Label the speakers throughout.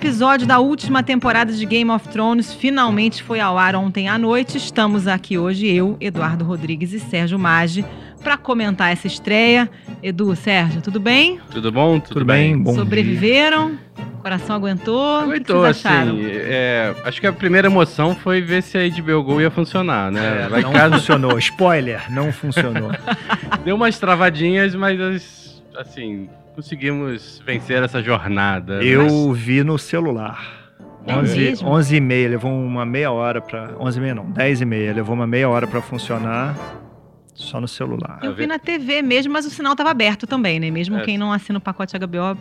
Speaker 1: episódio da última temporada de Game of Thrones finalmente foi ao ar ontem à noite. Estamos aqui hoje, eu, Eduardo Rodrigues e Sérgio Maggi, para comentar essa estreia. Edu, Sérgio, tudo bem?
Speaker 2: Tudo bom? Tudo,
Speaker 3: Tudo bem? Bom
Speaker 1: Sobreviveram? O coração aguentou?
Speaker 2: Aguentou,
Speaker 1: o que, que vocês acharam?
Speaker 2: assim. é, acho que a primeira emoção foi ver se a HBO Go ia funcionar, né?
Speaker 3: É, não
Speaker 2: casa
Speaker 3: funcionou. Spoiler, não funcionou.
Speaker 2: deu umas travadinhas, mas as- assim, conseguimos vencer essa jornada. Mas-
Speaker 3: Eu vi no celular.
Speaker 1: É
Speaker 3: 11,
Speaker 1: mesmo?
Speaker 3: 11 e meia, levou uma meia hora pra... 11 e meia não, 10 e meia. Levou uma meia hora pra funcionar só no celular.
Speaker 1: Eu vi na TV mesmo, mas o sinal estava aberto também, né? Mesmo
Speaker 2: É.
Speaker 1: quem não assina o pacote HBO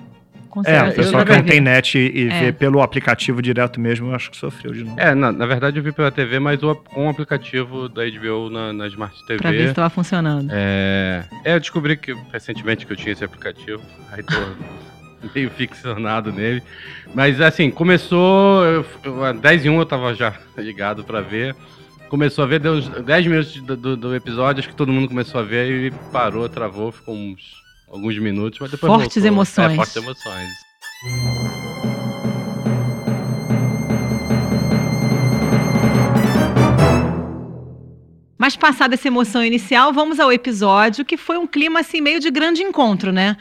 Speaker 3: É, o pessoal que não tem net e
Speaker 1: É.
Speaker 3: vê pelo aplicativo direto mesmo, eu acho que sofreu de novo.
Speaker 2: É, na, na verdade eu vi pela TV, mas o, com o aplicativo da HBO na, na Smart TV.
Speaker 1: Pra ver se estava funcionando.
Speaker 2: É, é, eu descobri que recentemente que eu tinha esse aplicativo, aí tô meio ficcionado nele. Mas assim, começou, eu, eu, às 10 e 1 eu tava já ligado pra ver. Começou a ver, deu uns 10 minutos do, do- do episódio, acho que todo mundo começou a ver e parou, travou, ficou uns alguns minutos, mas depois
Speaker 1: Fortes
Speaker 2: voltou.
Speaker 1: emoções.
Speaker 2: É, fortes emoções.
Speaker 1: Mas passada essa emoção inicial, vamos ao episódio, que foi um clima assim meio de grande encontro, né?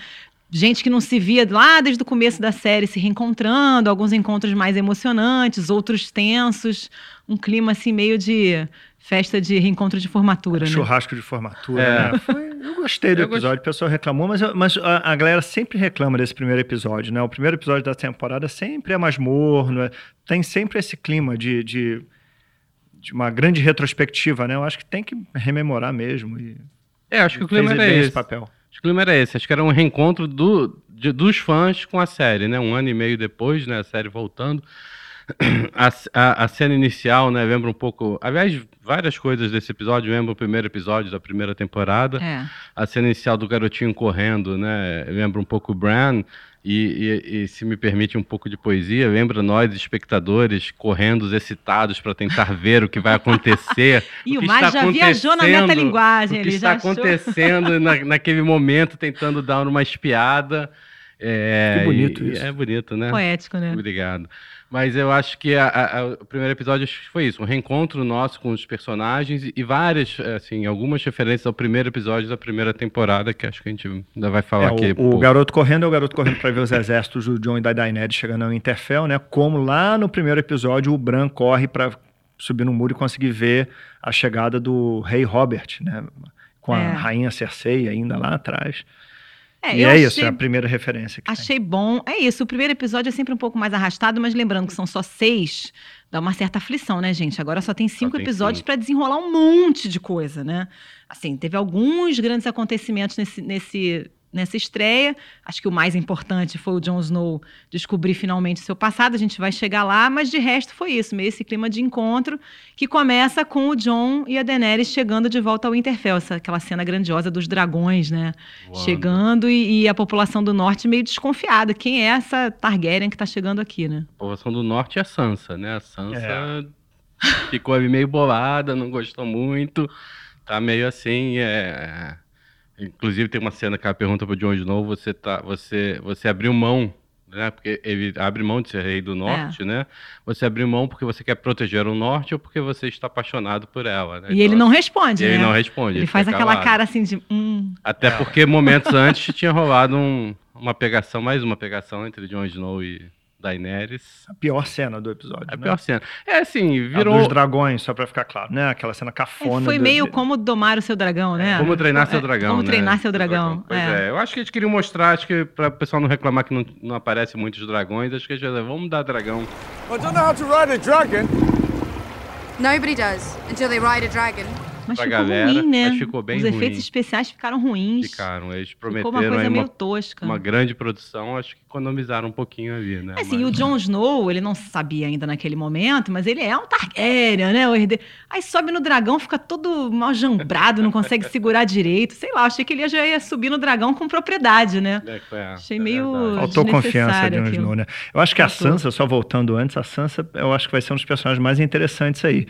Speaker 1: Gente que não se via lá desde o começo da série se reencontrando, alguns encontros mais emocionantes, outros tensos, um clima assim meio de festa de reencontro de formatura, né?
Speaker 3: Churrasco de formatura,
Speaker 2: É.
Speaker 3: né? Foi- eu gostei do
Speaker 2: Eu gost-
Speaker 3: episódio, o pessoal reclamou, mas, eu- mas a, a galera sempre reclama desse primeiro episódio, né? O primeiro episódio da temporada sempre é mais morno, é- tem sempre esse clima de, de, de uma grande retrospectiva, né? Eu acho que tem que rememorar mesmo. E
Speaker 2: É, acho que o clima era esse
Speaker 3: papel.
Speaker 2: Acho que o clima era esse. Acho que era um reencontro do, de- dos fãs com a série, né? Um ano e meio depois, né? A série voltando. A, a- a cena inicial, né? Lembra um pouco. Aliás, várias coisas desse episódio. Lembra o primeiro episódio da primeira temporada.
Speaker 1: É.
Speaker 2: A cena inicial do garotinho correndo, né? Lembra um pouco o Bran. E, e- e, se me permite um pouco de poesia, lembra nós, espectadores, correndo excitados para tentar ver o que vai acontecer.
Speaker 1: E o, Mari
Speaker 2: está
Speaker 1: já viajou na metalinguagem,
Speaker 2: o que
Speaker 1: ele
Speaker 2: está acontecendo na, naquele momento, tentando dar uma espiada. É,
Speaker 3: Que bonito
Speaker 2: e-
Speaker 3: isso.
Speaker 2: É bonito, né?
Speaker 1: Poético, né?
Speaker 2: Obrigado. Mas eu acho que a- a- o primeiro episódio acho que foi isso, um reencontro nosso com os personagens e, várias, assim, algumas referências ao primeiro episódio da primeira temporada, que acho que a gente ainda vai falar
Speaker 3: É,
Speaker 2: aqui.
Speaker 3: o, o garoto correndo é o garoto correndo para ver os exércitos do John e da Daenerys chegando ao Winterfell, né? Como lá no primeiro episódio o Bran corre para subir no muro e conseguir ver a chegada do rei Robert, né? Com a
Speaker 1: É.
Speaker 3: rainha Cersei ainda lá atrás.
Speaker 1: É,
Speaker 3: e é
Speaker 1: achei-
Speaker 3: isso, é a primeira referência que tem.
Speaker 1: Achei bom. É isso, o primeiro episódio é sempre um pouco mais arrastado, mas lembrando que são só seis, dá uma certa aflição, né, gente? Agora só tem cinco
Speaker 2: tem
Speaker 1: episódios para desenrolar um monte de coisa, né? Assim, teve alguns grandes acontecimentos nesse, nesse, nessa estreia. Acho que o mais importante foi o Jon Snow descobrir finalmente seu passado. A gente vai chegar lá, mas de resto foi isso, meio esse clima de encontro que começa com o Jon e a Daenerys chegando de volta ao Winterfell, essa, aquela cena grandiosa dos dragões, né? Chegando e, e a população do norte meio desconfiada. Quem é essa Targaryen que tá chegando aqui, né?
Speaker 2: A população do norte é a Sansa, né? A Sansa
Speaker 3: É.
Speaker 2: ficou meio bolada, não gostou muito, tá meio assim, é... Inclusive tem uma cena que ela pergunta pro Jon Snow, você, tá, você, você abriu mão, né? Porque ele abre mão de ser rei do norte, né? Você abriu mão porque você quer proteger o norte ou porque você está apaixonado por ela, né?
Speaker 1: E ele não responde,
Speaker 2: e ele
Speaker 1: né?
Speaker 2: não responde.
Speaker 1: ele faz
Speaker 2: fica
Speaker 1: aquela
Speaker 2: calado.
Speaker 1: cara assim de. Hum.
Speaker 2: Até porque momentos antes tinha rolado um- uma pegação, mais uma pegação entre Jon Snow e Daenerys.
Speaker 3: A pior cena do episódio,
Speaker 2: É a
Speaker 3: né?
Speaker 2: pior cena. É assim,
Speaker 3: A
Speaker 2: virou.
Speaker 3: dos dragões, só pra ficar claro, né? Aquela cena
Speaker 1: É,
Speaker 3: cafona.
Speaker 1: foi
Speaker 3: do-
Speaker 1: meio como domar o seu dragão, né?
Speaker 2: Como treinar seu
Speaker 1: É,
Speaker 2: dragão.
Speaker 1: Como
Speaker 2: né?
Speaker 1: treinar seu dragão.
Speaker 2: Pois
Speaker 1: é.
Speaker 2: é. Eu acho que eles queriam mostrar, acho que para o pessoal não reclamar que não, não aparece muitos dragões, acho que eles já vamos dar dragão.
Speaker 4: I don't know how to ride a dragon.
Speaker 5: Nobody does until they ride a dragon.
Speaker 1: Mas
Speaker 2: pra
Speaker 1: ficou
Speaker 2: galera,
Speaker 1: ruim, né?
Speaker 2: mas ficou bem
Speaker 1: Os
Speaker 2: ruim.
Speaker 1: efeitos especiais ficaram ruins.
Speaker 2: Ficaram. Eles
Speaker 1: Ficou uma
Speaker 2: prometeram
Speaker 1: coisa
Speaker 2: aí
Speaker 1: meio
Speaker 2: uma,
Speaker 1: tosca.
Speaker 2: uma grande produção, acho que economizaram um pouquinho ali, né?
Speaker 1: É assim,
Speaker 2: Mas-
Speaker 1: o Jon Snow, ele não sabia ainda naquele momento, mas ele é um Targaryen, né? Aí sobe no dragão, fica todo mal jambrado, não consegue segurar direito. Sei lá, achei que ele já ia subir no dragão com propriedade, né?
Speaker 2: É, é,
Speaker 1: Achei
Speaker 2: é
Speaker 1: meio-.
Speaker 3: Faltou confiança de Jon. Snow, né? Eu acho que a. Sansa, só voltando antes, a Sansa, eu acho que vai ser um dos personagens mais interessantes aí.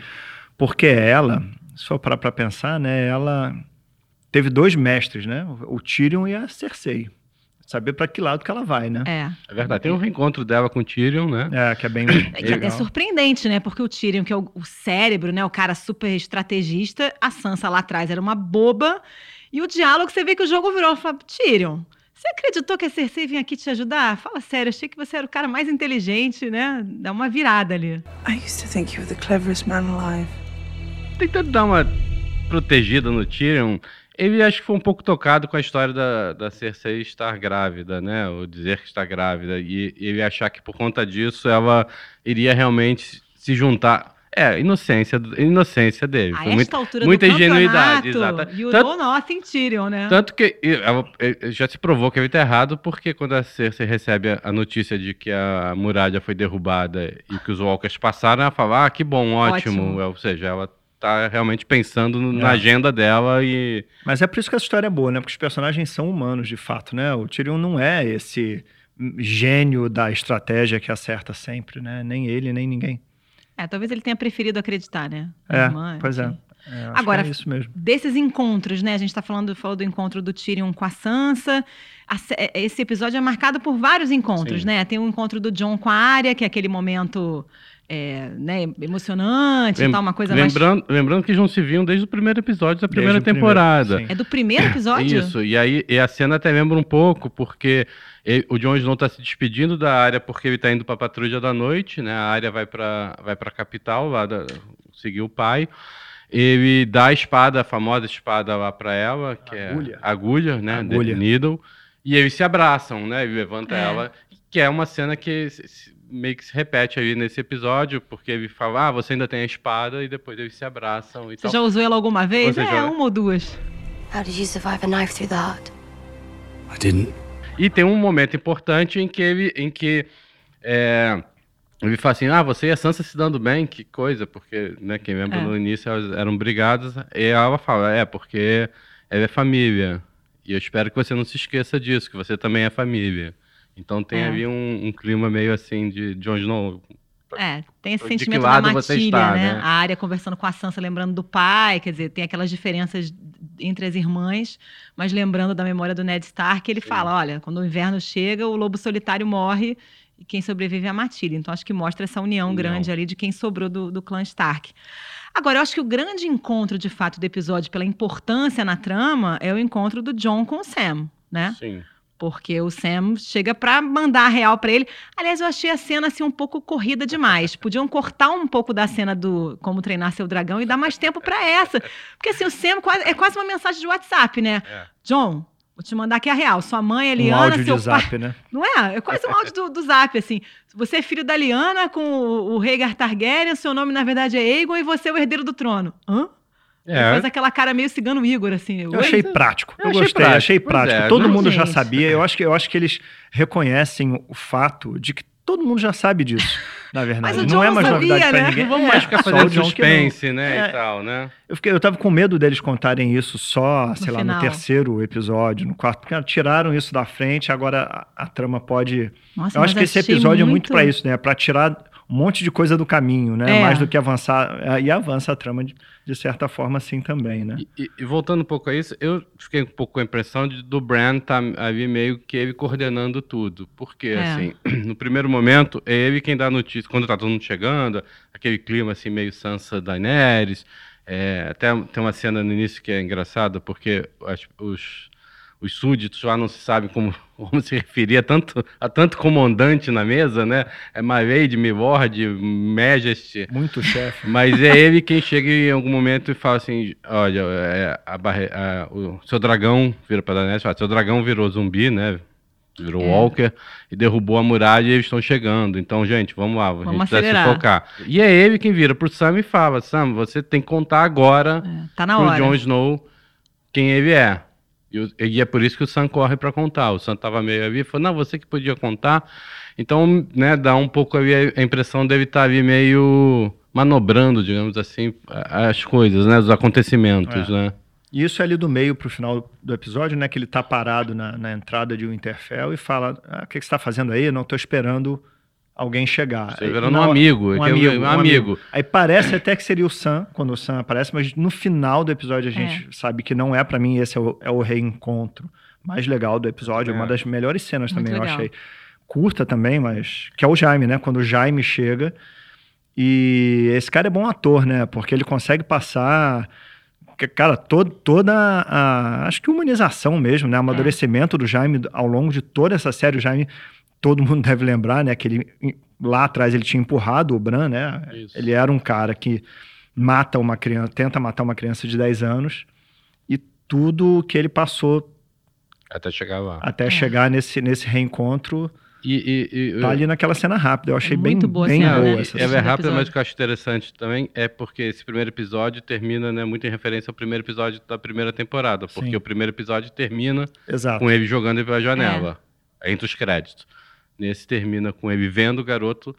Speaker 3: Porque ela, for parar pra pensar, né? Ela teve dois mestres, né? O Tyrion e a Cersei. saber para que lado que ela vai, né?
Speaker 1: É.
Speaker 2: É verdade. Tem um reencontro dela com o Tyrion, né?
Speaker 3: É, que é bem
Speaker 1: É, que é
Speaker 3: legal.
Speaker 1: surpreendente, né? Porque o Tyrion, que é o, o cérebro, né? O cara super estrategista, a Sansa lá atrás era uma boba. E o diálogo, você vê que o jogo virou. Fala, Tyrion, você acreditou que a Cersei vinha aqui te ajudar? Fala sério, achei que você era o cara mais inteligente, né? Dá uma virada ali.
Speaker 6: I used to think you were the cleverest man alive.
Speaker 2: Tentando dar uma protegida no Tyrion, ele acho que foi um pouco tocado com a história da, da Cersei estar grávida, né? Ou dizer que está grávida. E ele achar que por conta disso ela iria realmente se juntar. É, inocência, inocência dele.
Speaker 1: A esta
Speaker 2: muito-
Speaker 1: altura
Speaker 2: muita
Speaker 1: do
Speaker 2: ingenuidade, exata.
Speaker 1: You
Speaker 2: Tanto-
Speaker 1: know Tyrion, né?
Speaker 2: Tanto que e, ela, e, já se provou que ele está errado, porque quando a Cersei recebe a, a notícia de que a muralha foi derrubada e que os Walkers passaram, ela fala, ah, que bom, ótimo.
Speaker 1: Ótimo.
Speaker 2: Ou seja, ela tá realmente pensando no- na
Speaker 3: É.
Speaker 2: agenda dela e...
Speaker 3: Mas é por isso que essa história é boa, né? Porque os personagens são humanos, de fato, né? O Tyrion não é esse gênio da estratégia que acerta sempre, né? Nem ele, nem ninguém.
Speaker 1: É, talvez ele tenha preferido acreditar, né? Na
Speaker 3: É,
Speaker 1: irmã,
Speaker 3: pois é. É, acho
Speaker 1: Agora,
Speaker 3: é isso mesmo.
Speaker 1: desses encontros, né? A gente tá falando, falou do encontro do Tyrion com a Sansa. A é, esse episódio é marcado por vários encontros,
Speaker 2: Sim.
Speaker 1: né? Tem o encontro do John com a Arya, que é aquele momento é, né, emocionante e
Speaker 2: Lem-
Speaker 1: tal, uma coisa mais.
Speaker 2: lembrando, lembrando que eles não se viam desde o primeiro episódio da primeira
Speaker 3: Desde
Speaker 2: temporada.
Speaker 3: primeiro.
Speaker 1: É do primeiro episódio?
Speaker 2: Isso, e aí e a cena até lembra um pouco, porque ele- o Jon Snow tá se despedindo da área porque ele tá indo pra patrulha da noite, né? A área vai pra, vai pra capital, lá da- seguir o pai. Ele dá a espada, a famosa espada lá pra ela, que
Speaker 3: Agulha.
Speaker 2: é agulha, né?
Speaker 3: Agulha.
Speaker 2: The Needle. E eles se abraçam, né? Ele levanta
Speaker 1: É.
Speaker 2: ela, que é uma cena que se- se- meio que se repete aí nesse episódio, porque ele fala, ah, você ainda tem a espada, e depois eles se abraçam e
Speaker 1: Você
Speaker 2: tal.
Speaker 1: já usou ela alguma vez?
Speaker 2: Você
Speaker 1: é,
Speaker 2: já-
Speaker 1: uma ou duas.
Speaker 5: How did you survive a knife through the heart?
Speaker 4: I didn't.
Speaker 2: E tem um momento importante em que ele, em que é, ele fala assim, ah, você e a Sansa se dando bem, que coisa, porque, né, quem lembra
Speaker 1: É.
Speaker 2: no início elas eram brigadas, e ela fala, é, porque ela é família, e eu espero que você não se esqueça disso, que você também é família. Então tem
Speaker 1: É.
Speaker 2: ali um, um clima meio assim de Jon Snow.
Speaker 1: É, tem esse
Speaker 2: De
Speaker 1: sentimento da matilha,
Speaker 2: está,
Speaker 1: né?
Speaker 2: né?
Speaker 1: A área conversando com a Sansa, lembrando do pai, quer dizer, tem aquelas diferenças entre as irmãs, mas lembrando da memória do Ned Stark, ele fala, olha, quando o inverno chega, o lobo solitário morre e quem sobrevive é a matilha. Então acho que mostra essa união
Speaker 2: União.
Speaker 1: grande ali de quem sobrou do, do clã Stark. Agora, eu acho que o grande encontro, de fato, do episódio, pela importância na trama, é o encontro do John com o Sam, né?
Speaker 2: Sim.
Speaker 1: Porque o Sam chega pra mandar a real pra ele. Aliás, eu achei a cena assim um pouco corrida demais. Podiam cortar um pouco da cena do como treinar seu dragão e dar mais tempo pra essa. Porque assim, o Sam quase- é quase uma mensagem de WhatsApp, né?
Speaker 2: É.
Speaker 1: John, vou te mandar aqui a real. Sua mãe é
Speaker 3: Um
Speaker 1: Liana,
Speaker 3: áudio
Speaker 1: seu
Speaker 3: de
Speaker 1: pai.
Speaker 3: zap, né?
Speaker 1: Não é? É quase um áudio do, do Zap, assim. Você é filho da Liana com o, o Rhaegar Targaryen, seu nome na verdade é Aegon e você é o herdeiro do trono. Hã?
Speaker 2: É,
Speaker 1: faz aquela cara meio cigano Igor, assim.
Speaker 3: Eu
Speaker 1: Oi?
Speaker 3: achei prático.
Speaker 2: Eu
Speaker 3: Eu,
Speaker 2: achei
Speaker 3: gostei,
Speaker 2: prático,
Speaker 3: achei prático.
Speaker 2: é,
Speaker 3: todo
Speaker 1: não,
Speaker 3: mundo já
Speaker 1: gente.
Speaker 3: sabia. Eu acho, que, eu acho que eles reconhecem o fato de que todo mundo já sabe disso, na verdade.
Speaker 1: Mas o
Speaker 3: não é mais
Speaker 1: sabia,
Speaker 3: novidade pra
Speaker 1: né?
Speaker 3: ninguém.
Speaker 2: Não vamos
Speaker 3: É,
Speaker 2: mais ficar
Speaker 3: só
Speaker 2: fazendo
Speaker 3: não.
Speaker 2: suspense, né,
Speaker 3: É.
Speaker 2: e tal, né?
Speaker 3: Eu, fiquei, eu tava com medo deles contarem isso só, sei lá,
Speaker 1: final.
Speaker 3: no terceiro episódio, no quarto, porque tiraram isso da frente, agora a, a trama pode.
Speaker 1: Nossa,
Speaker 3: eu acho que esse episódio é muito pra isso, né? Pra tirar um monte de coisa do caminho, né?
Speaker 1: É.
Speaker 3: Mais do que avançar. é, E avança a trama de, de certa forma, assim também, né?
Speaker 2: E, e- e voltando um pouco a isso, eu fiquei um pouco com a impressão de, do Bran tá ali meio que ele coordenando tudo. Porque,
Speaker 1: É.
Speaker 2: assim, no primeiro momento, é ele quem dá a notícia. Quando tá todo mundo chegando, aquele clima assim, meio Sansa Daenerys. É, até tem uma cena no início que é engraçada, porque as- os, os súditos lá não se sabem como, como se referir a tanto, a tanto comandante na mesa, né? É My Lady, Milord, Majesty.
Speaker 3: Muito chefe.
Speaker 2: Mas é ele quem chega em algum momento e fala assim: olha, é, a barre- a- o seu dragão vira para Daenerys e fala: seu dragão virou zumbi, né? Virou
Speaker 1: É.
Speaker 2: Walker e derrubou a muralha e eles estão chegando. Então, gente, vamos lá, a gente
Speaker 1: Vamos
Speaker 2: precisa se
Speaker 1: acelerar.
Speaker 2: focar. E é ele quem vira pro Sam e fala: Sam, você tem que contar agora
Speaker 1: É, tá na
Speaker 2: pro
Speaker 1: hora.
Speaker 2: Jon Snow quem ele é. E, o- e é por isso que o Sam corre para contar. O Sam tava meio ali e falou: não, você que podia contar. Então, né, dá um pouco ali a impressão dele estar ali meio manobrando, digamos assim, as coisas, né, os acontecimentos,
Speaker 3: É.
Speaker 2: né?
Speaker 3: E isso é ali do meio pro final do episódio, né? Que ele tá parado na, na entrada de Winterfell e fala: ah, o que, que você tá fazendo aí? Não tô esperando alguém chegar.
Speaker 2: Você virando
Speaker 3: na
Speaker 2: um
Speaker 3: hora-
Speaker 2: amigo,
Speaker 3: Um
Speaker 2: é
Speaker 3: amigo,
Speaker 2: é um
Speaker 3: um
Speaker 2: amigo.
Speaker 3: Aí parece até que seria o Sam, quando o Sam aparece, mas no final do episódio a gente sabe que não é pra mim, esse é o, é o reencontro. mais legal do episódio,
Speaker 2: É.
Speaker 3: uma das melhores cenas
Speaker 1: Muito
Speaker 3: também, eu
Speaker 1: legal.
Speaker 3: achei. Curta também, mas. Que é o Jaime, né? Quando o Jaime chega. E esse cara é bom ator, né? Porque ele consegue passar. que, Cara, todo, toda a. Acho que humanização mesmo, né? Amadurecimento do Jaime ao longo de toda essa série. O Jaime, todo mundo deve lembrar, né? Que ele, lá atrás ele tinha empurrado o Bran, né?
Speaker 2: Isso.
Speaker 3: Ele era um cara que mata uma criança, tenta matar uma criança de 10 anos. E tudo que ele passou
Speaker 2: Até chegar lá.
Speaker 3: até
Speaker 1: É.
Speaker 3: chegar nesse, nesse reencontro
Speaker 2: E, e, e-
Speaker 3: tá ali naquela cena rápida. Eu achei bem,
Speaker 1: muito boa
Speaker 3: bem
Speaker 1: cena,
Speaker 3: boa
Speaker 1: né?
Speaker 3: essa
Speaker 2: É
Speaker 3: cena.
Speaker 2: bem rápido,
Speaker 1: episódio.
Speaker 2: mas o que eu acho interessante também é porque esse primeiro episódio termina né, muito em referência ao primeiro episódio da primeira temporada. Porque
Speaker 3: Sim.
Speaker 2: o primeiro episódio termina
Speaker 3: Exato.
Speaker 2: com ele jogando pela janela, entre os créditos. Nesse termina com ele vendo o garoto,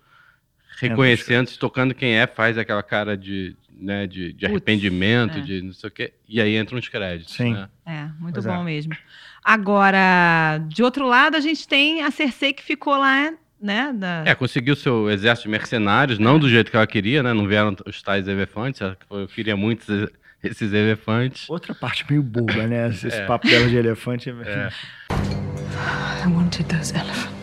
Speaker 2: reconhecendo, se tocando quem é, faz aquela cara de, né, de, de
Speaker 1: Putz,
Speaker 2: arrependimento,
Speaker 1: é.
Speaker 2: de não sei o quê, e aí entram os créditos.
Speaker 3: Sim.
Speaker 2: né?
Speaker 1: É, muito
Speaker 3: Pois
Speaker 1: bom
Speaker 3: é.
Speaker 1: mesmo. Agora, de outro lado, a gente tem a Cersei que ficou lá, né? Da...
Speaker 2: É, conseguiu seu exército de mercenários, não do jeito que ela queria, né? Não vieram os tais elefantes, ela eu queria muito esses- esses elefantes.
Speaker 3: Outra parte meio boba, né? Esse
Speaker 2: É.
Speaker 3: papo dela de elefante.
Speaker 2: É.
Speaker 6: I wanted those elephants.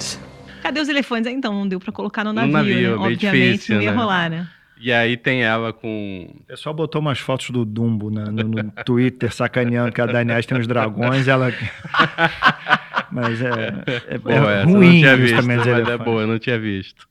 Speaker 1: Cadê os elefantes? Então, não deu pra colocar no
Speaker 2: No
Speaker 1: navio,
Speaker 2: navio,
Speaker 1: né? Obviamente
Speaker 2: difícil,
Speaker 1: não ia
Speaker 2: né?
Speaker 1: rolar, né?
Speaker 2: E aí tem ela com.
Speaker 3: O pessoal botou umas fotos do Dumbo na- no, no Twitter, sacaneando que a Daenerys tem uns dragões, ela... Mas é, é,
Speaker 2: Boa,
Speaker 3: é
Speaker 2: essa eu
Speaker 3: ruim
Speaker 2: não tinha visto,
Speaker 3: os
Speaker 2: mas é boa, eu não tinha visto.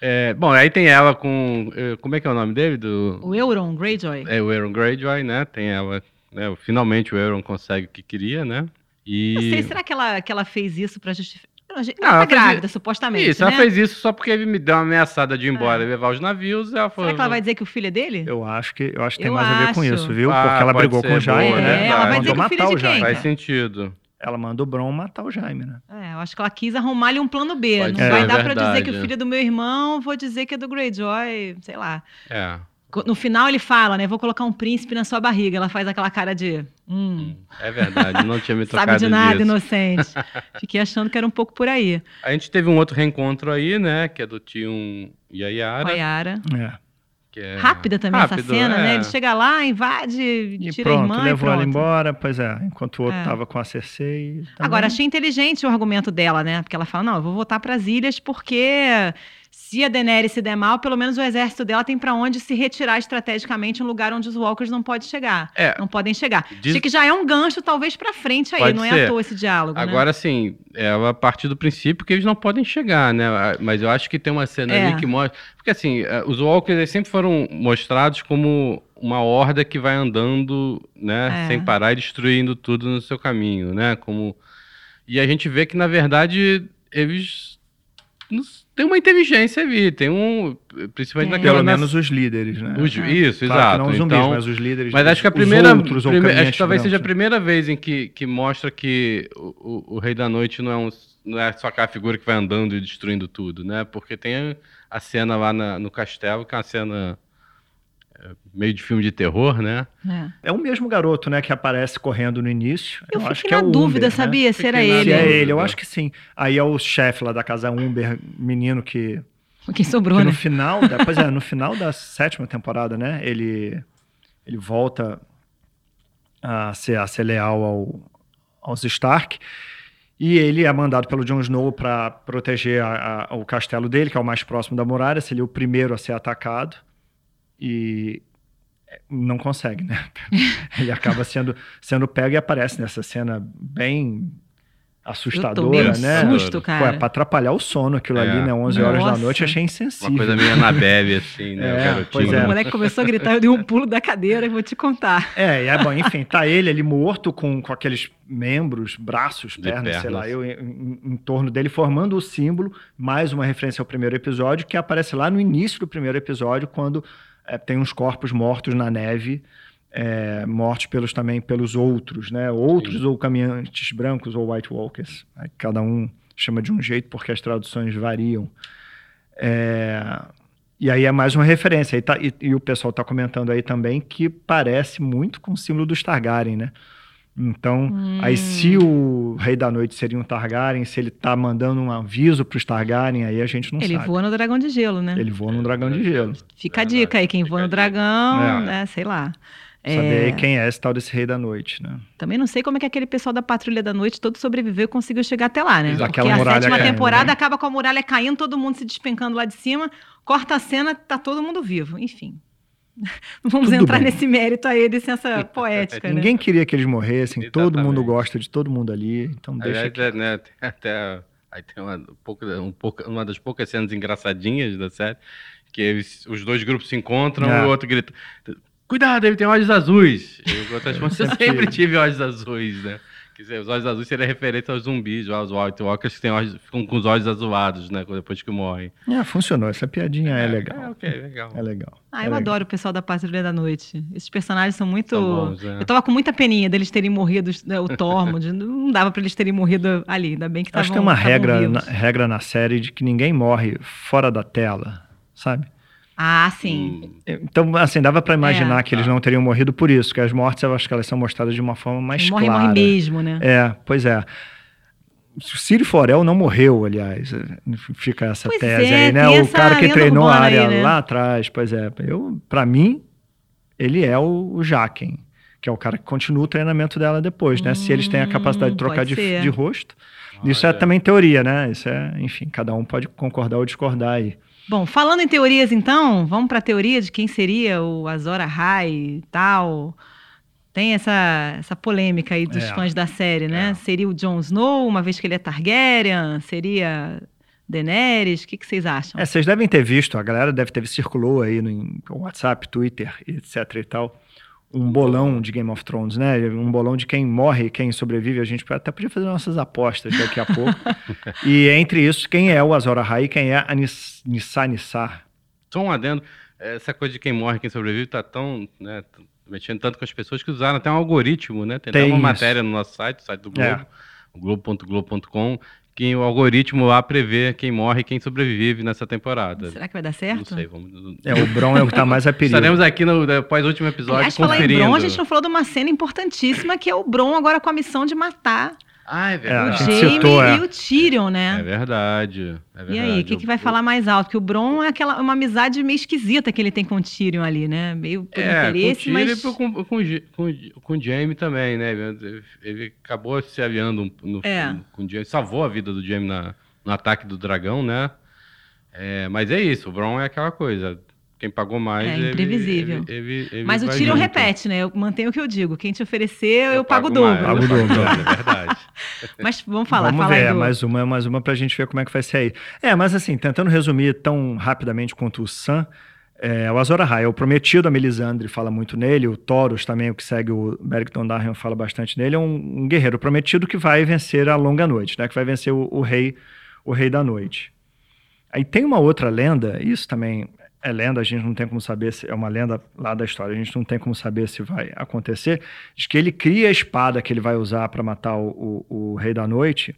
Speaker 2: É, bom, aí tem ela com. eh, Como é que é o nome dele? Do,
Speaker 1: O Euron Greyjoy.
Speaker 2: É o Aaron Greyjoy, né? Tem ela. Né? Finalmente o Aaron consegue o que queria, né? E.
Speaker 1: Não sei, será que ela, que ela fez isso pra justificar? Ela tá
Speaker 2: ela fez
Speaker 1: grávida, supostamente,
Speaker 2: Isso,
Speaker 1: né?
Speaker 2: ela fez isso só porque ele me deu uma ameaçada de ir embora e levar os navios. Ela falou,
Speaker 1: Será que ela vai dizer que o filho é dele?
Speaker 3: Eu acho que, eu acho que tem
Speaker 1: Eu
Speaker 3: mais a ver com isso, viu?
Speaker 2: Ah,
Speaker 3: Porque ela brigou com o Jaime,
Speaker 2: boa,
Speaker 3: né?
Speaker 2: é,
Speaker 3: Ela
Speaker 2: ela vai
Speaker 3: mandou
Speaker 1: dizer que o filho
Speaker 3: matar
Speaker 1: é
Speaker 3: o
Speaker 1: de quem?
Speaker 3: Jaime.
Speaker 2: Faz sentido.
Speaker 3: Ela manda o Bron matar o Jaime, né?
Speaker 1: É, eu acho que ela quis arrumar-lhe um plano B.
Speaker 2: Pode
Speaker 1: não
Speaker 3: ser,
Speaker 1: vai
Speaker 2: é
Speaker 1: dar pra dizer que o filho é do meu irmão, vou dizer que é do Greyjoy, sei lá.
Speaker 2: É.
Speaker 1: No final ele fala, né? Vou colocar um príncipe na sua barriga. Ela faz aquela cara de. Hum,
Speaker 2: É verdade, não tinha me tocado
Speaker 1: sabe de nada,
Speaker 2: disso.
Speaker 1: inocente. Fiquei achando que era um pouco por aí.
Speaker 2: A gente teve um outro reencontro aí, né? Que é do Tion e a
Speaker 1: a
Speaker 2: Yara.
Speaker 1: Yara.
Speaker 3: É.
Speaker 2: Que é...
Speaker 1: Rápida também essa
Speaker 2: Rápido,
Speaker 1: cena, né?
Speaker 2: é.
Speaker 1: Ele chega lá, invade,
Speaker 3: E
Speaker 1: tira a
Speaker 3: pronto,
Speaker 1: irmã
Speaker 3: levou
Speaker 1: e
Speaker 3: ela embora, pois é. Enquanto o outro
Speaker 1: É.
Speaker 3: tava com a Cersei. também.
Speaker 1: Agora, achei inteligente o argumento dela, né? Porque ela fala, não, eu vou voltar para as ilhas porque se a Daenerys se der mal, pelo menos o exército dela tem para onde se retirar estrategicamente um lugar onde os Walkers não podem chegar.
Speaker 2: É.
Speaker 1: Não podem chegar.
Speaker 2: Diz-
Speaker 1: Achei que já é um gancho, talvez, para frente aí.
Speaker 2: Pode
Speaker 1: não é
Speaker 2: ser.
Speaker 1: à toa esse diálogo, né?
Speaker 2: Agora, assim, ela parte do princípio que eles não podem chegar, né? Mas eu acho que tem uma cena
Speaker 1: É.
Speaker 2: ali que mostra. Porque, assim, eh, os Walkers sempre foram mostrados como uma horda que vai andando, né?
Speaker 1: É.
Speaker 2: Sem parar e destruindo tudo no seu caminho, né? Como... E a gente vê que, na verdade, eles. Tem uma inteligência ali, tem um. Principalmente naquela.
Speaker 3: Pelo menos os líderes, né?
Speaker 2: os- Isso,
Speaker 3: Claro
Speaker 2: exato.
Speaker 3: não os zumbis,
Speaker 2: então,
Speaker 3: mas os líderes.
Speaker 2: mas acho que a primeira.
Speaker 3: outros, ou
Speaker 2: prime- acho que talvez seja a primeira vez em que, que mostra que o, o- o Rei da Noite não é, um, não é só aquela figura que vai andando e destruindo tudo, né? Porque tem a cena lá na- no castelo, que é uma cena é, meio de filme de terror, né?
Speaker 1: É.
Speaker 3: É o mesmo garoto, né, que aparece correndo no início.
Speaker 1: Eu,
Speaker 3: acho
Speaker 1: fiquei
Speaker 3: que é
Speaker 1: na
Speaker 3: o
Speaker 1: dúvida,
Speaker 3: Umber, né?
Speaker 1: sabia? Se era ele.
Speaker 3: Se é ele, eu acho que sim. Aí é o chefe lá da casa Umber, menino que,
Speaker 1: Quem sobrou,
Speaker 3: que
Speaker 1: né?
Speaker 3: no final, da, pois é, no final da sétima temporada, né, ele ele volta a ser, a ser leal ao, aos Stark. E ele é mandado pelo Jon Snow para proteger a- a- o castelo dele, que é o mais próximo da muralha, seria o primeiro a ser atacado. E não consegue, né? Ele acaba sendo, sendo pego e aparece nessa cena bem
Speaker 1: Eu
Speaker 3: assustadora,
Speaker 1: um
Speaker 3: né?
Speaker 1: susto,
Speaker 3: Pô, é
Speaker 1: cara.
Speaker 3: pra atrapalhar o sono aquilo
Speaker 2: É.
Speaker 3: ali, né? 11 horas da
Speaker 1: Nossa.
Speaker 3: noite, achei
Speaker 2: Uma
Speaker 3: insensível.
Speaker 2: coisa meio Anabelle, assim, né?
Speaker 3: É,
Speaker 2: o garotinho.
Speaker 3: pois
Speaker 1: O
Speaker 3: é.
Speaker 1: moleque começou a gritar, eu dei um pulo da cadeira e vou te contar.
Speaker 3: É, e é bom, enfim, tá ele ali morto com, com aqueles membros, braços,
Speaker 2: De
Speaker 3: pernas, sei
Speaker 2: pernas.
Speaker 3: lá, eu, em, em- em torno dele, formando o símbolo, mais uma referência ao primeiro episódio, que aparece lá no início do primeiro episódio, quando é, tem uns corpos mortos na neve, é, mortos pelos também pelos outros, né? Outros ou caminhantes brancos ou White Walkers. Cada um chama de um jeito porque as traduções variam. É, e aí é mais uma referência. E, tá- e- e o pessoal está comentando aí também que parece muito com o símbolo dos Targaryen, né? Então, aí se o Rei da Noite seria um Targaryen, se ele tá mandando um aviso para os Targaryen, aí a gente não
Speaker 1: Ele
Speaker 3: sabe.
Speaker 1: voa no dragão de gelo, né?
Speaker 3: Ele voa num dragão de gelo.
Speaker 1: Fica a dica aí, quem voa no dragão,
Speaker 3: É.
Speaker 1: né? Sei lá.
Speaker 3: Saber
Speaker 1: É.
Speaker 3: aí quem é esse tal desse rei da noite, né?
Speaker 1: Também não sei como é que aquele pessoal da Patrulha da Noite todo sobreviveu e conseguiu chegar até lá, né?
Speaker 2: Exato.
Speaker 1: Porque
Speaker 3: Aquela
Speaker 1: a sétima
Speaker 3: caindo,
Speaker 1: temporada
Speaker 3: né?
Speaker 1: acaba com a muralha caindo, todo mundo se despencando lá de cima, corta a cena, tá todo mundo vivo. Enfim. Não vamos
Speaker 3: Tudo
Speaker 1: entrar
Speaker 3: bem.
Speaker 1: nesse mérito aí, de licença poética, né?
Speaker 3: Ninguém queria que eles morressem, todo mundo
Speaker 2: Exatamente.
Speaker 3: gosta de todo mundo ali, então deixa
Speaker 2: Aliás, é, né, tem até aí tem uma, um pouco, um pouco, uma das poucas cenas engraçadinhas da série, que eles- os dois grupos se encontram
Speaker 3: É.
Speaker 2: o outro grita: Cuidado, ele tem olhos azuis. E o outro responde: Eu
Speaker 3: sempre
Speaker 2: sempre
Speaker 3: tive."
Speaker 2: tive olhos azuis, né? Quer dizer, os olhos azuis seria referente aos zumbis, aos White Walkers que têm olhos, ficam com os olhos azulados, né? Depois que morrem.
Speaker 3: É, funcionou, essa piadinha é, legal.
Speaker 2: É, ok, legal.
Speaker 3: É legal.
Speaker 1: Ah,
Speaker 3: É
Speaker 1: eu
Speaker 3: legal.
Speaker 1: adoro o pessoal da Patrulha da Noite. Esses personagens são muito.
Speaker 2: São bons, né?
Speaker 1: Eu tava com muita peninha deles terem morrido, né, o Tormund. não dava pra eles terem morrido ali, ainda bem que estavam
Speaker 3: Acho que tem uma regra na, regra na série de que ninguém morre fora da tela, sabe?
Speaker 1: Ah, sim.
Speaker 2: Hum,
Speaker 3: Então, assim, dava pra imaginar
Speaker 1: É.
Speaker 3: que eles não teriam morrido por isso, que as mortes eu acho que elas são mostradas de uma forma mais
Speaker 1: morre,
Speaker 3: clara.
Speaker 1: morre mesmo, né?
Speaker 3: É, pois é. O Ciro Forel não morreu, aliás. Fica essa
Speaker 1: Pois
Speaker 3: tese
Speaker 1: é,
Speaker 3: aí, né? O cara que treinou a
Speaker 1: urbana aí,
Speaker 3: área
Speaker 1: né?
Speaker 3: lá atrás, pois é. Eu, para mim, ele é o, o Jaquen, que é o cara que continua o treinamento dela depois, né? Se eles têm a capacidade de
Speaker 1: Hum,
Speaker 3: trocar de, de rosto. Isso é
Speaker 2: olha.
Speaker 3: também teoria, né? Isso é, enfim, cada um pode concordar ou discordar aí.
Speaker 1: Bom, falando em teorias, então, vamos para a teoria de quem seria o Azor Ahai e tal. Tem essa, essa polêmica aí dos
Speaker 3: É.
Speaker 1: fãs da série, né?
Speaker 2: É.
Speaker 1: Seria o Jon Snow, uma vez que ele é Targaryen? Seria Daenerys? O que, que vocês acham?
Speaker 3: É, vocês devem ter visto, a galera deve ter circulou aí no WhatsApp, Twitter, etc e tal, um bolão de Game of Thrones, né? Um bolão de quem morre e quem sobrevive. A gente até podia fazer nossas apostas daqui a pouco. e entre isso, quem é o Azor Ahai e quem é a Nis- Nissa Nissar.
Speaker 2: Só um adendo, essa coisa de quem morre, quem sobrevive, tá tão, né, mexendo tanto com as pessoas que usaram até um algoritmo, né? Tem,
Speaker 3: Tem
Speaker 2: uma
Speaker 3: isso.
Speaker 2: matéria no nosso site, site do
Speaker 3: É.
Speaker 2: Globo, o globo.globo.com, que o algoritmo lá prevê quem morre e quem sobrevive nessa temporada.
Speaker 1: Será que vai dar
Speaker 2: Não
Speaker 1: certo?
Speaker 2: sei, vamos...
Speaker 3: É, o Bron é o que tá mais a perigo.
Speaker 2: Estaremos aqui no após o último episódio
Speaker 1: Aliás, falar em
Speaker 2: conferindo.
Speaker 1: Bron, a gente não falou de uma cena importantíssima, que é o Bron agora com a missão de matar
Speaker 2: Ah, é
Speaker 1: o
Speaker 2: verdade.
Speaker 3: gente
Speaker 1: Jaime
Speaker 3: citou, é.
Speaker 1: e o Tyrion, né?
Speaker 2: É verdade. é
Speaker 1: E
Speaker 2: verdade.
Speaker 1: aí, o que, que vai falar mais alto? Que o Bron é aquela, uma amizade meio esquisita que ele tem com o Tyrion ali, né? Meio por
Speaker 2: É, com o
Speaker 1: interesse,
Speaker 2: Tyrion
Speaker 1: mas...
Speaker 2: e com, com, com, com, o Jamie também, né? Ele, ele acabou se aliando no,
Speaker 1: É.
Speaker 2: com o Jamie, salvou a vida do Jamie na, no ataque do dragão, né? É, mas é isso, o Bron é aquela coisa. Quem pagou mais.
Speaker 1: É imprevisível.
Speaker 2: Ele, ele- ele
Speaker 1: Mas o
Speaker 2: junto.
Speaker 1: repete, né? Eu mantenho o que eu digo. Quem te oferecer, eu, pago o dobro.
Speaker 3: Pago o
Speaker 2: eu
Speaker 3: dobro.
Speaker 2: É verdade.
Speaker 1: Mas vamos falar,
Speaker 3: Vamos
Speaker 1: fala aí
Speaker 3: ver,
Speaker 1: do...
Speaker 3: mais uma, mais uma pra gente ver como é que vai ser aí. É, mas assim, tentando resumir tão rapidamente quanto o Sam, é, o Azor Ahai é o prometido, a Melisandre fala muito nele, o Thoros também, o que segue o Beric Dondarrion fala bastante nele, é um, um guerreiro prometido que vai vencer a longa noite, né? Que vai vencer o, o rei, o rei da noite. Aí tem uma outra lenda, isso também é lenda, a gente não tem como saber se é uma lenda lá da história, a gente não tem como saber se vai acontecer, de que ele cria a espada que ele vai usar para matar o, o, o Rei da Noite.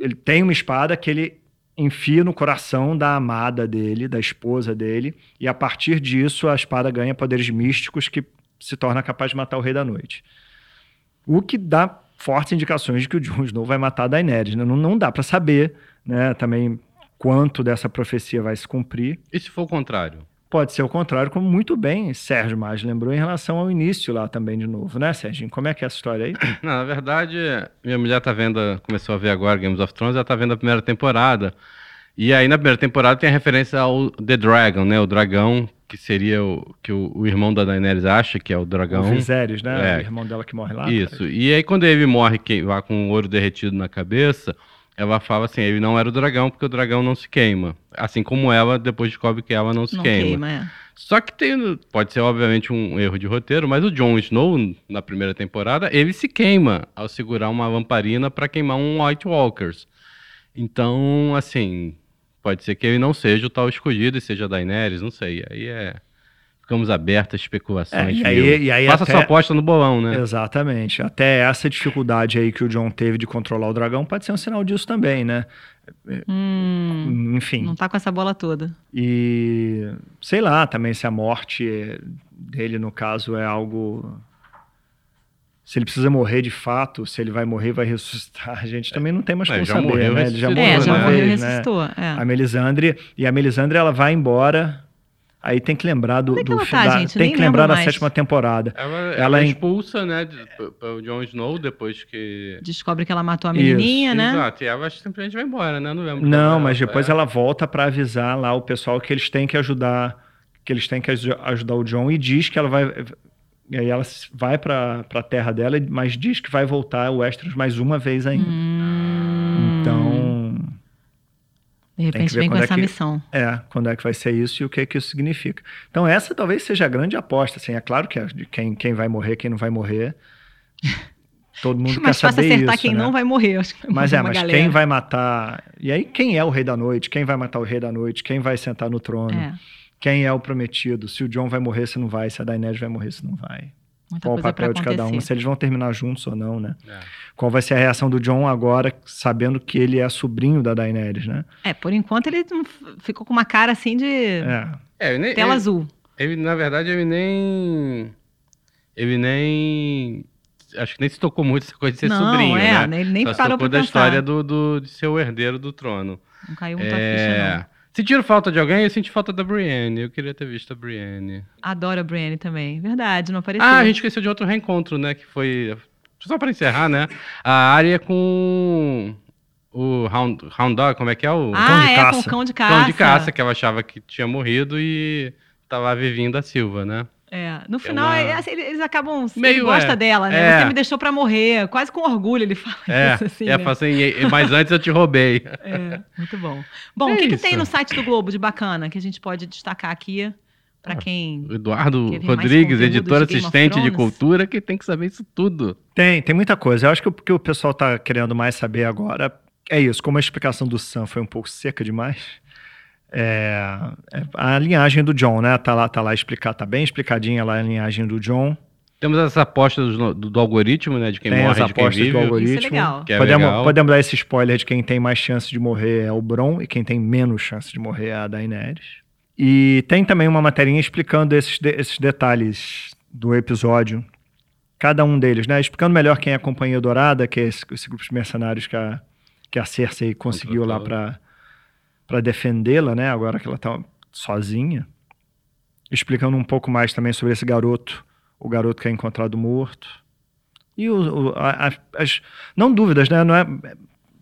Speaker 3: Ele tem uma espada que ele enfia no coração da amada dele, da esposa dele, e a partir disso a espada ganha poderes místicos que se torna capaz de matar o Rei da Noite. O que dá fortes indicações de que o Jon Snow vai matar a Daenerys. né? Não, não dá para saber, né? Também quanto dessa profecia vai se cumprir.
Speaker 2: E se for o contrário?
Speaker 3: Pode ser o contrário, como muito bem Sérgio mais lembrou em relação ao início lá também de novo, né, Serginho? Como é que é essa história aí?
Speaker 2: Não, na verdade, minha mulher tá vendo, começou a ver agora Games of Thrones, ela tá vendo a primeira temporada. E aí na primeira temporada tem a referência ao The Dragon, né? O dragão, que seria o que o, o irmão da Daenerys acha que é o dragão.
Speaker 3: O Viserys, né?
Speaker 2: É.
Speaker 3: O irmão dela que morre lá.
Speaker 2: Isso. E aí quando ele morre que, lá com o ouro derretido na cabeça, ela fala assim, ele não era o dragão porque o dragão não se queima. Assim como ela depois descobre que ela não se
Speaker 1: Não
Speaker 2: queima.
Speaker 1: queima, é.
Speaker 2: Só que tem, pode ser obviamente um erro de roteiro, mas o Jon Snow, na primeira temporada, ele se queima ao segurar uma lamparina para queimar um White Walkers. Então, assim, pode ser que ele não seja o tal escolhido e seja Daenerys, não sei. Aí é. Ficamos abertos a especulações.
Speaker 3: É, e aí- e aí
Speaker 2: Faça
Speaker 3: até-
Speaker 2: sua aposta no bolão, né?
Speaker 3: Exatamente. Até essa dificuldade aí que o John teve de controlar o dragão pode ser um sinal disso também, né?
Speaker 1: Hum,
Speaker 3: Enfim.
Speaker 1: não tá com essa bola toda.
Speaker 3: E sei lá também se a morte dele, no caso, é algo. Se ele precisa morrer de fato, se ele vai morrer, vai ressuscitar, a gente também não tem mais
Speaker 2: É,
Speaker 3: como
Speaker 2: já
Speaker 3: saber,
Speaker 2: morreu,
Speaker 3: né? Ele já
Speaker 2: ressuscitou,
Speaker 3: morreu
Speaker 1: É, já
Speaker 2: né?
Speaker 1: morreu e
Speaker 3: né?
Speaker 1: ressuscitou. É.
Speaker 3: A Melisandre, e a Melisandre ela vai embora Aí tem que lembrar do,
Speaker 1: é que
Speaker 3: do
Speaker 1: ela tá,
Speaker 3: da-
Speaker 1: gente?
Speaker 3: Tem que lembrar da sétima temporada.
Speaker 2: Ela,
Speaker 3: Ela
Speaker 2: ela
Speaker 3: é em-
Speaker 2: expulsa, né, de, o Jon Snow depois que...
Speaker 1: Descobre que ela matou a menininha, né?
Speaker 2: Exato, e ela simplesmente vai embora, né? Não lembro.
Speaker 3: Não, mas depois
Speaker 2: é.
Speaker 3: ela volta pra avisar lá o pessoal que eles têm que ajudar, que eles têm que aj- ajudar o John e diz que ela vai e aí ela vai pra pra terra dela, mas diz que vai voltar o Westeros mais uma vez ainda.
Speaker 1: Hum, de repente vem com
Speaker 3: é
Speaker 1: essa
Speaker 3: que-
Speaker 1: missão.
Speaker 3: é, quando é que vai ser isso e o que que isso significa. Então essa talvez seja a grande aposta, assim, é claro que é de quem quem vai morrer, quem não vai morrer. Todo mundo quer
Speaker 1: mais fácil
Speaker 3: saber
Speaker 1: acertar
Speaker 3: isso,
Speaker 1: quem
Speaker 3: né?
Speaker 1: não vai morrer. Acho que vai
Speaker 3: Mas é, mas
Speaker 1: galera.
Speaker 3: quem vai matar. E aí, quem é o rei da noite? Quem vai matar o rei da noite? Quem vai sentar no trono?
Speaker 1: É,
Speaker 3: Quem é o prometido? Se o John vai morrer, se não vai. Se a Daenerys vai morrer, se não vai.
Speaker 1: Muita
Speaker 3: Qual o papel de cada um? Se eles vão terminar juntos ou não, né?
Speaker 2: É.
Speaker 3: Qual vai ser a reação do John agora, sabendo que ele é sobrinho da Daenerys, né?
Speaker 1: É, por enquanto ele ficou com uma cara assim de
Speaker 3: É.
Speaker 2: É, nem,
Speaker 1: tela
Speaker 2: ele,
Speaker 1: azul.
Speaker 2: ele, na verdade, ele nem... Ele nem... Acho que nem se tocou muito essa coisa de ser
Speaker 1: não,
Speaker 2: sobrinho,
Speaker 1: é,
Speaker 2: né?
Speaker 1: ele nem
Speaker 2: Só se
Speaker 1: parou
Speaker 2: tocou
Speaker 1: pra
Speaker 2: da
Speaker 1: pensar.
Speaker 2: história do, do, de ser o herdeiro do trono.
Speaker 1: Não caiu muita ficha, não.
Speaker 2: Sentiram falta de alguém? Eu senti falta da Brienne. Eu queria ter visto a Brienne.
Speaker 1: Adoro a Brienne também. Verdade, não apareceu.
Speaker 2: Ah, a gente esqueceu de outro reencontro, né? Que foi. Só pra encerrar, né? A área com o Hound, Hound Dog, como é que é? O
Speaker 1: Ah,
Speaker 3: cão de
Speaker 1: é,
Speaker 3: caça.
Speaker 1: com o cão de caça.
Speaker 2: cão de caça, que ela achava que tinha morrido e tava vivinho da Silva, né?
Speaker 1: É, no final,
Speaker 2: uma-
Speaker 1: é assim, eles eles acabam.
Speaker 2: Meio,
Speaker 1: ele gosta
Speaker 2: é.
Speaker 1: dela, né?
Speaker 2: É.
Speaker 1: Você me deixou pra morrer. Quase com orgulho ele fala
Speaker 2: É,
Speaker 1: isso, assim.
Speaker 2: ela
Speaker 1: né?
Speaker 2: fala assim, "E- mas antes eu te roubei.
Speaker 1: É, muito bom. Bom,
Speaker 2: É
Speaker 1: o que, que
Speaker 2: isso.
Speaker 1: tem no site do Globo de bacana que a gente pode destacar aqui pra
Speaker 2: Ah,
Speaker 1: quem.
Speaker 2: O Eduardo Rodrigues, editor
Speaker 1: de
Speaker 2: assistente de
Speaker 1: Thrones?
Speaker 2: cultura, que tem que saber isso tudo.
Speaker 3: Tem, tem muita coisa. Eu acho que o que o pessoal tá querendo mais saber agora é isso. Como a explicação do Sam foi um pouco seca demais, é, é a linhagem do John, né? Tá lá, tá lá explicado, tá bem explicadinha lá a linhagem do John.
Speaker 2: Temos essa aposta do, do- do algoritmo, né? De quem
Speaker 3: Tem
Speaker 2: morre,
Speaker 3: as
Speaker 2: de quem
Speaker 3: apostas
Speaker 2: vive.
Speaker 3: do algoritmo.
Speaker 1: Isso é legal.
Speaker 2: Que é
Speaker 3: podemos,
Speaker 2: legal.
Speaker 3: podemos dar esse spoiler de quem tem mais chance de morrer é o Bron e quem tem menos chance de morrer é a Daenerys. E tem também uma materinha explicando esses, de- esses detalhes do episódio, cada um deles, né? Explicando melhor quem é a Companhia Dourada, que é esse, esse grupo de mercenários que a, que a Cersei conseguiu lá para para defendê-la, né? Agora que ela tá sozinha. Explicando um pouco mais também sobre esse garoto, o garoto que é encontrado morto. E o, o- a- as, não dúvidas, né? Não é,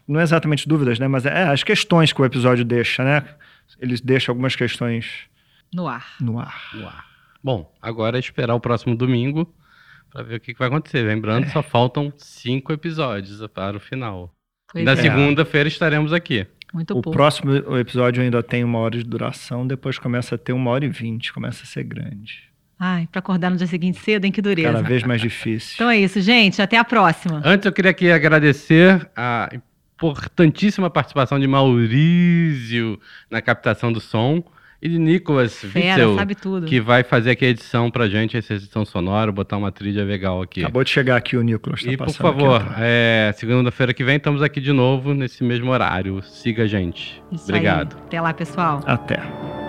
Speaker 3: não é exatamente dúvidas, né? Mas é as questões que o episódio deixa, né? Eles deixam algumas questões
Speaker 1: No ar.
Speaker 3: no ar.
Speaker 2: no ar. Bom, agora é esperar o próximo domingo para ver o que, que vai acontecer. Lembrando, só faltam cinco episódios para o final.
Speaker 1: Pois
Speaker 2: Na
Speaker 1: é.
Speaker 2: segunda-feira estaremos aqui.
Speaker 1: Muito
Speaker 3: O
Speaker 1: pouco.
Speaker 3: próximo episódio ainda tem uma hora de duração, depois começa a ter uma hora e vinte, começa a ser grande.
Speaker 1: Ai, pra acordar no dia seguinte cedo, hein? Que dureza.
Speaker 3: Cada vez mais difícil.
Speaker 1: Então é isso, gente. Até a próxima.
Speaker 2: Antes, eu queria aqui agradecer a importantíssima participação de Maurício na captação do som e de Nicolas
Speaker 1: Fera,
Speaker 2: Witzel,
Speaker 1: sabe tudo.
Speaker 2: que vai fazer aqui a edição pra gente, essa edição sonora, botar uma trilha legal aqui.
Speaker 3: Acabou de chegar aqui o Nicolas. Tá
Speaker 2: E por favor, é, segunda-feira que vem estamos aqui de novo nesse mesmo horário. Siga a gente.
Speaker 1: Isso
Speaker 2: Obrigado.
Speaker 1: aí. Até lá, pessoal.
Speaker 3: Até.